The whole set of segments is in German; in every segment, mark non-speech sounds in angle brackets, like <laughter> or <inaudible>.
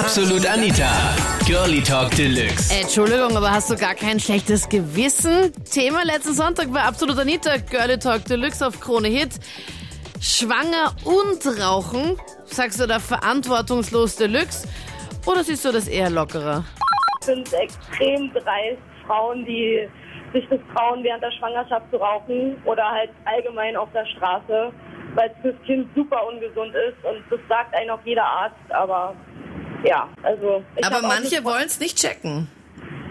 Absolut Anita. Girlie Talk Deluxe. Entschuldigung, aber hast du gar kein schlechtes Gewissen? Thema letzten Sonntag war Absolut Anita, Girlie Talk Deluxe auf Krone Hit. Schwanger und Rauchen? Sagst du da verantwortungslos Deluxe? Oder siehst du das eher lockerer? Ich finde es extrem dreist, Frauen, die sich das trauen, während der Schwangerschaft zu rauchen oder halt allgemein auf der Straße, weil es fürs Kind super ungesund ist und das sagt einem auch jeder Arzt, aber ja, also. ich Aber manche wollen es nicht checken.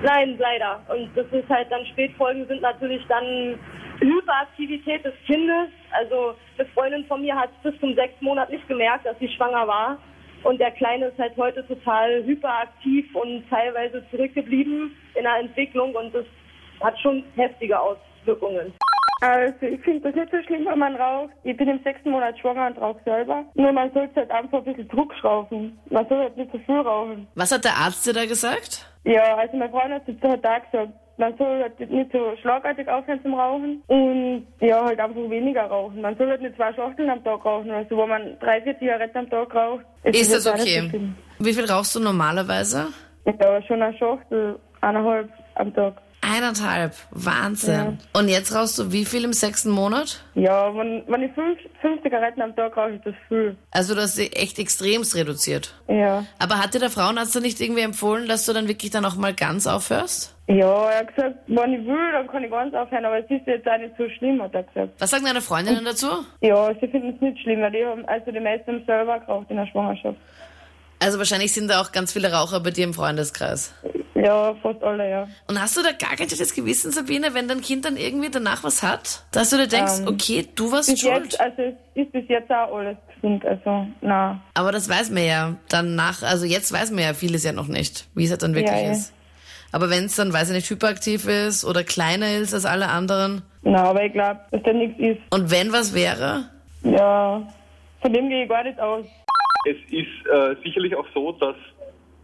Nein, leider. Und das ist halt dann Spätfolgen sind natürlich dann Hyperaktivität des Kindes. Also eine Freundin von mir hat bis zum sechsten Monat nicht gemerkt, dass sie schwanger war. Und der Kleine ist halt heute total hyperaktiv und teilweise zurückgeblieben in der Entwicklung und das hat schon heftige Auswirkungen. Also ich finde das nicht so schlimm, wenn man raucht. Ich bin im sechsten Monat schwanger und rauche selber. Nur man sollte halt einfach ein bisschen Druck schrauben. Man soll halt nicht zu viel rauchen. Was hat der Arzt dir da gesagt? Ja, also mein Freund hat jetzt halt auch gesagt, man soll halt nicht so schlagartig aufhören zum Rauchen und ja, halt einfach weniger rauchen. Man soll halt nicht zwei Schachteln am Tag rauchen. Also wenn man drei, vier Zigaretten am Tag raucht, Ist das auch nicht so okay? Wie viel rauchst du normalerweise? Ja, schon eine Schachtel, eineinhalb am Tag. Eineinhalb. Wahnsinn. Und jetzt rauchst du wie viel im sechsten Monat? Ja, wenn, wenn ich fünf, fünf Zigaretten am Tag rauche, ist das viel. Also du hast sie echt extremst reduziert. Ja. Aber hat dir der Frauenarzt dann nicht irgendwie empfohlen, dass du dann wirklich dann auch mal ganz aufhörst? Ja, er hat gesagt, wenn ich will, dann kann ich ganz aufhören, aber es ist jetzt auch nicht so schlimm, hat er gesagt. Was sagen deine Freundinnen dazu? Ja, sie finden es nicht schlimm, weil die haben, also die meisten haben selber geraucht in der Schwangerschaft. Also wahrscheinlich sind da auch ganz viele Raucher bei dir im Freundeskreis. Ja, fast alle, ja. Und hast du da gar kein schlechtes Gewissen, Sabine, wenn dein Kind dann irgendwie danach was hat? Dass du dir denkst, Ähm, okay, du warst Bis schuld. jetzt, also es ist bis jetzt auch alles gesund, also, na. Aber das weiß man ja dann nach, also jetzt weiß man ja vieles ja noch nicht, wie es halt dann wirklich Ja, ja. ist. Aber wenn es dann, weiß ich nicht, hyperaktiv ist oder kleiner ist als alle anderen Na, aber ich glaube, dass da nichts ist. und wenn was wäre, Ja, von dem gehe ich gar nicht aus. Es ist äh, sicherlich auch so, dass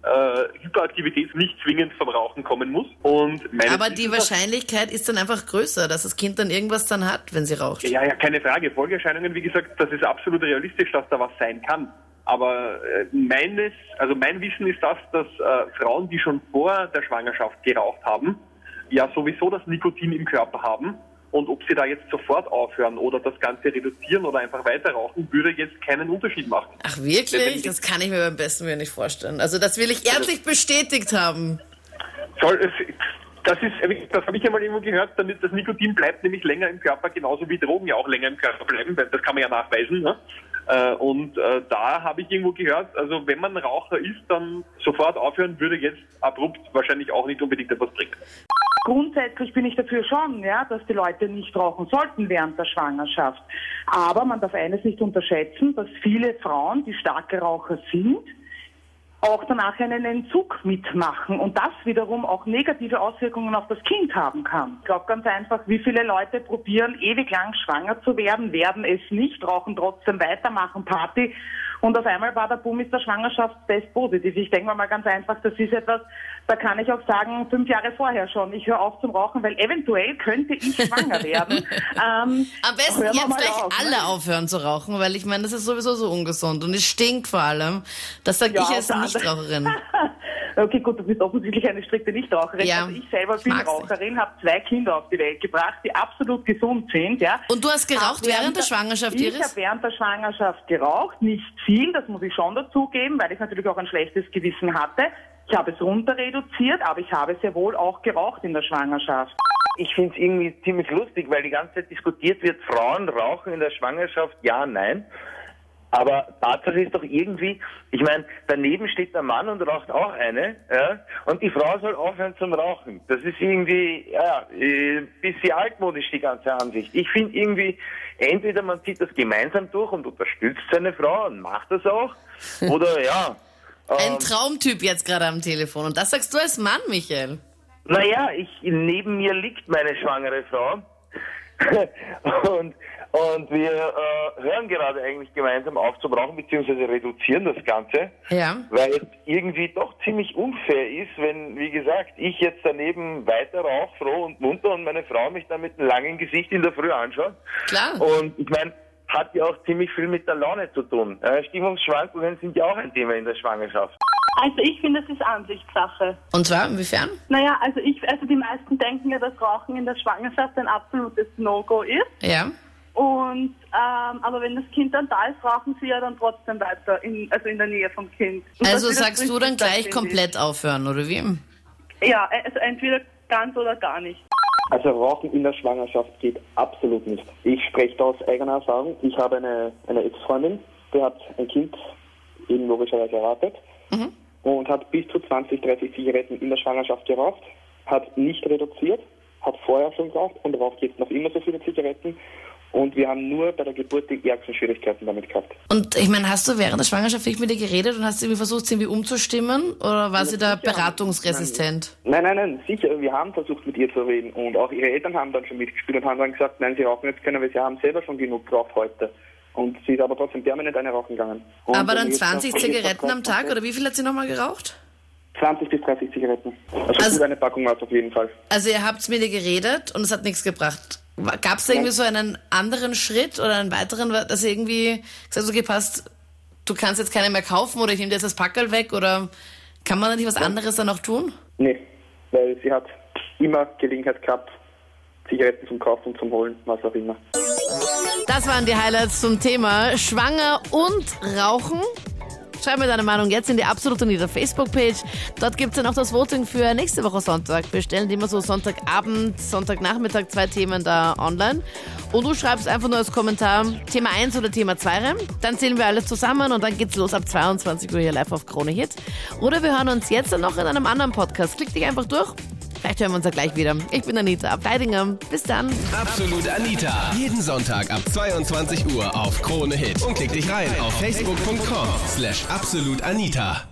äh, Hyperaktivität nicht zwingend vom Rauchen kommen muss. Und aber die Wahrscheinlichkeit ist dann einfach größer, dass das Kind dann irgendwas dann hat, wenn sie raucht. Ja, ja, keine Frage. Folgeerscheinungen, wie gesagt, das ist absolut realistisch, dass da was sein kann. Aber äh, meines, also mein Wissen ist das, dass äh, Frauen, die schon vor der Schwangerschaft geraucht haben, ja sowieso das Nikotin im Körper haben. Und ob sie da jetzt sofort aufhören oder das Ganze reduzieren oder einfach weiter rauchen, würde jetzt keinen Unterschied machen. Ach wirklich? Das kann ich mir beim besten Willen nicht vorstellen. Also das will ich ärztlich bestätigt haben. Soll es, das ist, das habe ich einmal irgendwo gehört, damit das Nikotin bleibt nämlich länger im Körper, genauso wie Drogen ja auch länger im Körper bleiben, weil das kann man ja nachweisen. Ne? Äh, Und äh, da habe ich irgendwo gehört, also wenn man Raucher ist, dann sofort aufhören würde jetzt abrupt wahrscheinlich auch nicht unbedingt etwas bringen. Grundsätzlich bin ich dafür schon, ja, dass die Leute nicht rauchen sollten während der Schwangerschaft. Aber man darf eines nicht unterschätzen, dass viele Frauen, die starke Raucher sind, auch danach einen Entzug mitmachen und das wiederum auch negative Auswirkungen auf das Kind haben kann. Ich glaube ganz einfach, wie viele Leute probieren ewig lang schwanger zu werden, werden es nicht, rauchen trotzdem weiter, machen Party und auf einmal war der Boom ist der Schwangerschaftstest positiv. Ich denke mal ganz einfach, das ist etwas, da kann ich auch sagen, fünf Jahre vorher schon, ich höre auf zum Rauchen, weil eventuell könnte ich schwanger werden. <laughs> Ähm, Am besten jetzt gleich auf, ne? alle aufhören zu rauchen, weil ich meine, das ist sowieso so ungesund und es stinkt vor allem. Das sage Ja, ich der anderen- Nichtraucherin. <laughs> Okay, gut, du bist offensichtlich eine strikte Nichtraucherin. Ja, also ich selber ich bin Raucherin, habe zwei Kinder auf die Welt gebracht, die absolut gesund sind. Ja. Und du hast geraucht Hab während der Schwangerschaft, Ich Iris? habe während der Schwangerschaft geraucht, nicht viel, das muss ich schon dazugeben, weil ich natürlich auch ein schlechtes Gewissen hatte. Ich habe es runter reduziert, aber ich habe sehr wohl auch geraucht in der Schwangerschaft. Ich finde es irgendwie ziemlich lustig, weil die ganze Zeit diskutiert wird, Frauen rauchen in der Schwangerschaft, ja, nein. Aber Tatsache ist doch irgendwie, ich meine, daneben steht der Mann und raucht auch eine, ja, und die Frau soll aufhören zum Rauchen. Das ist irgendwie, ja, äh, bisschen altmodisch, die ganze Ansicht. Ich finde irgendwie, entweder man zieht das gemeinsam durch und unterstützt seine Frau und macht das auch, <laughs> oder ja. Ein ähm, Traumtyp jetzt gerade am Telefon. Und das sagst du als Mann, Michael. Naja, ich, neben mir liegt meine schwangere Frau. Und, und wir äh, hören gerade eigentlich gemeinsam auf zu rauchen, beziehungsweise reduzieren das Ganze. Ja. Weil es irgendwie doch ziemlich unfair ist, wenn, wie gesagt, ich jetzt daneben weiter rauche, froh und munter und meine Frau mich dann mit einem langen Gesicht in der Früh anschaut. Klar. Und ich meine, hat ja auch ziemlich viel mit der Laune zu tun. Äh, Stimmungsschwankungen sind ja auch ein Thema in der Schwangerschaft. Also ich finde, es ist Ansichtssache. Und zwar, inwiefern? Naja, also ich, also die meisten denken ja, dass Rauchen in der Schwangerschaft ein absolutes No-Go ist. Ja. Und ähm, aber wenn das Kind dann da ist, rauchen sie ja dann trotzdem weiter, in, also in der Nähe vom Kind. Und Also das ist das sagst du dann gleich komplett aufhören, oder wie? Ja, also entweder ganz oder gar nicht. Also Rauchen in der Schwangerschaft geht absolut nicht. Ich spreche da aus eigener Erfahrung. Ich habe eine, eine Ex-Freundin, die hat ein Kind eben logischerweise erwartet und hat bis zu 20, 30 Zigaretten in der Schwangerschaft geraucht, hat nicht reduziert, hat vorher schon geraucht und raucht jetzt noch immer so viele Zigaretten. Und wir haben nur bei der Geburt die ärgsten Schwierigkeiten damit gehabt. Und ich meine, hast du während der Schwangerschaft nicht mit ihr geredet und hast irgendwie versucht, sie irgendwie umzustimmen? Oder war sie da beratungsresistent? Nein, nein, nein, sicher. Wir haben versucht, mit ihr zu reden. Und auch ihre Eltern haben dann schon mitgespielt und haben dann gesagt, nein, sie rauchen jetzt können, weil sie haben selber schon genug geraucht heute. Und sie ist aber trotzdem permanent eine rauchen gegangen. Und Aber dann jetzt 20 noch- Zigaretten am Tag, oder wie viel hat sie nochmal geraucht? 20 bis 30 Zigaretten. Also, Also- eine Packung macht auf jeden Fall. Also ihr habt mit ihr geredet und es hat nichts gebracht. Gab es irgendwie so einen anderen Schritt oder einen weiteren, dass ihr irgendwie gesagt okay, passt, du kannst jetzt keine mehr kaufen oder ich nehme dir jetzt das Packerl weg oder kann man da nicht was anderes dann noch tun? Nee, weil sie hat immer Gelegenheit gehabt, Zigaretten zum Kaufen und zum Holen, was auch immer. Das waren die Highlights zum Thema Schwanger und Rauchen. Schreib mir deine Meinung jetzt in die absolute Nieder Facebook-Page. Dort gibt's dann auch das Voting für nächste Woche Sonntag. Wir stellen immer so Sonntagabend, Sonntagnachmittag zwei Themen da online. Und du schreibst einfach nur als Kommentar Thema 1 oder Thema 2 rein. Dann zählen wir alles zusammen und dann geht's los ab 22 Uhr hier live auf Krone Hit. Oder wir hören uns jetzt noch in einem anderen Podcast. Klick dich einfach durch. Vielleicht hören wir uns ja gleich wieder. Ich bin Anita Abteidinger. Bis dann. Absolut Anita. Jeden Sonntag ab 22 Uhr auf Krone Hit. Und klick dich rein auf facebook.com slash absolutanita.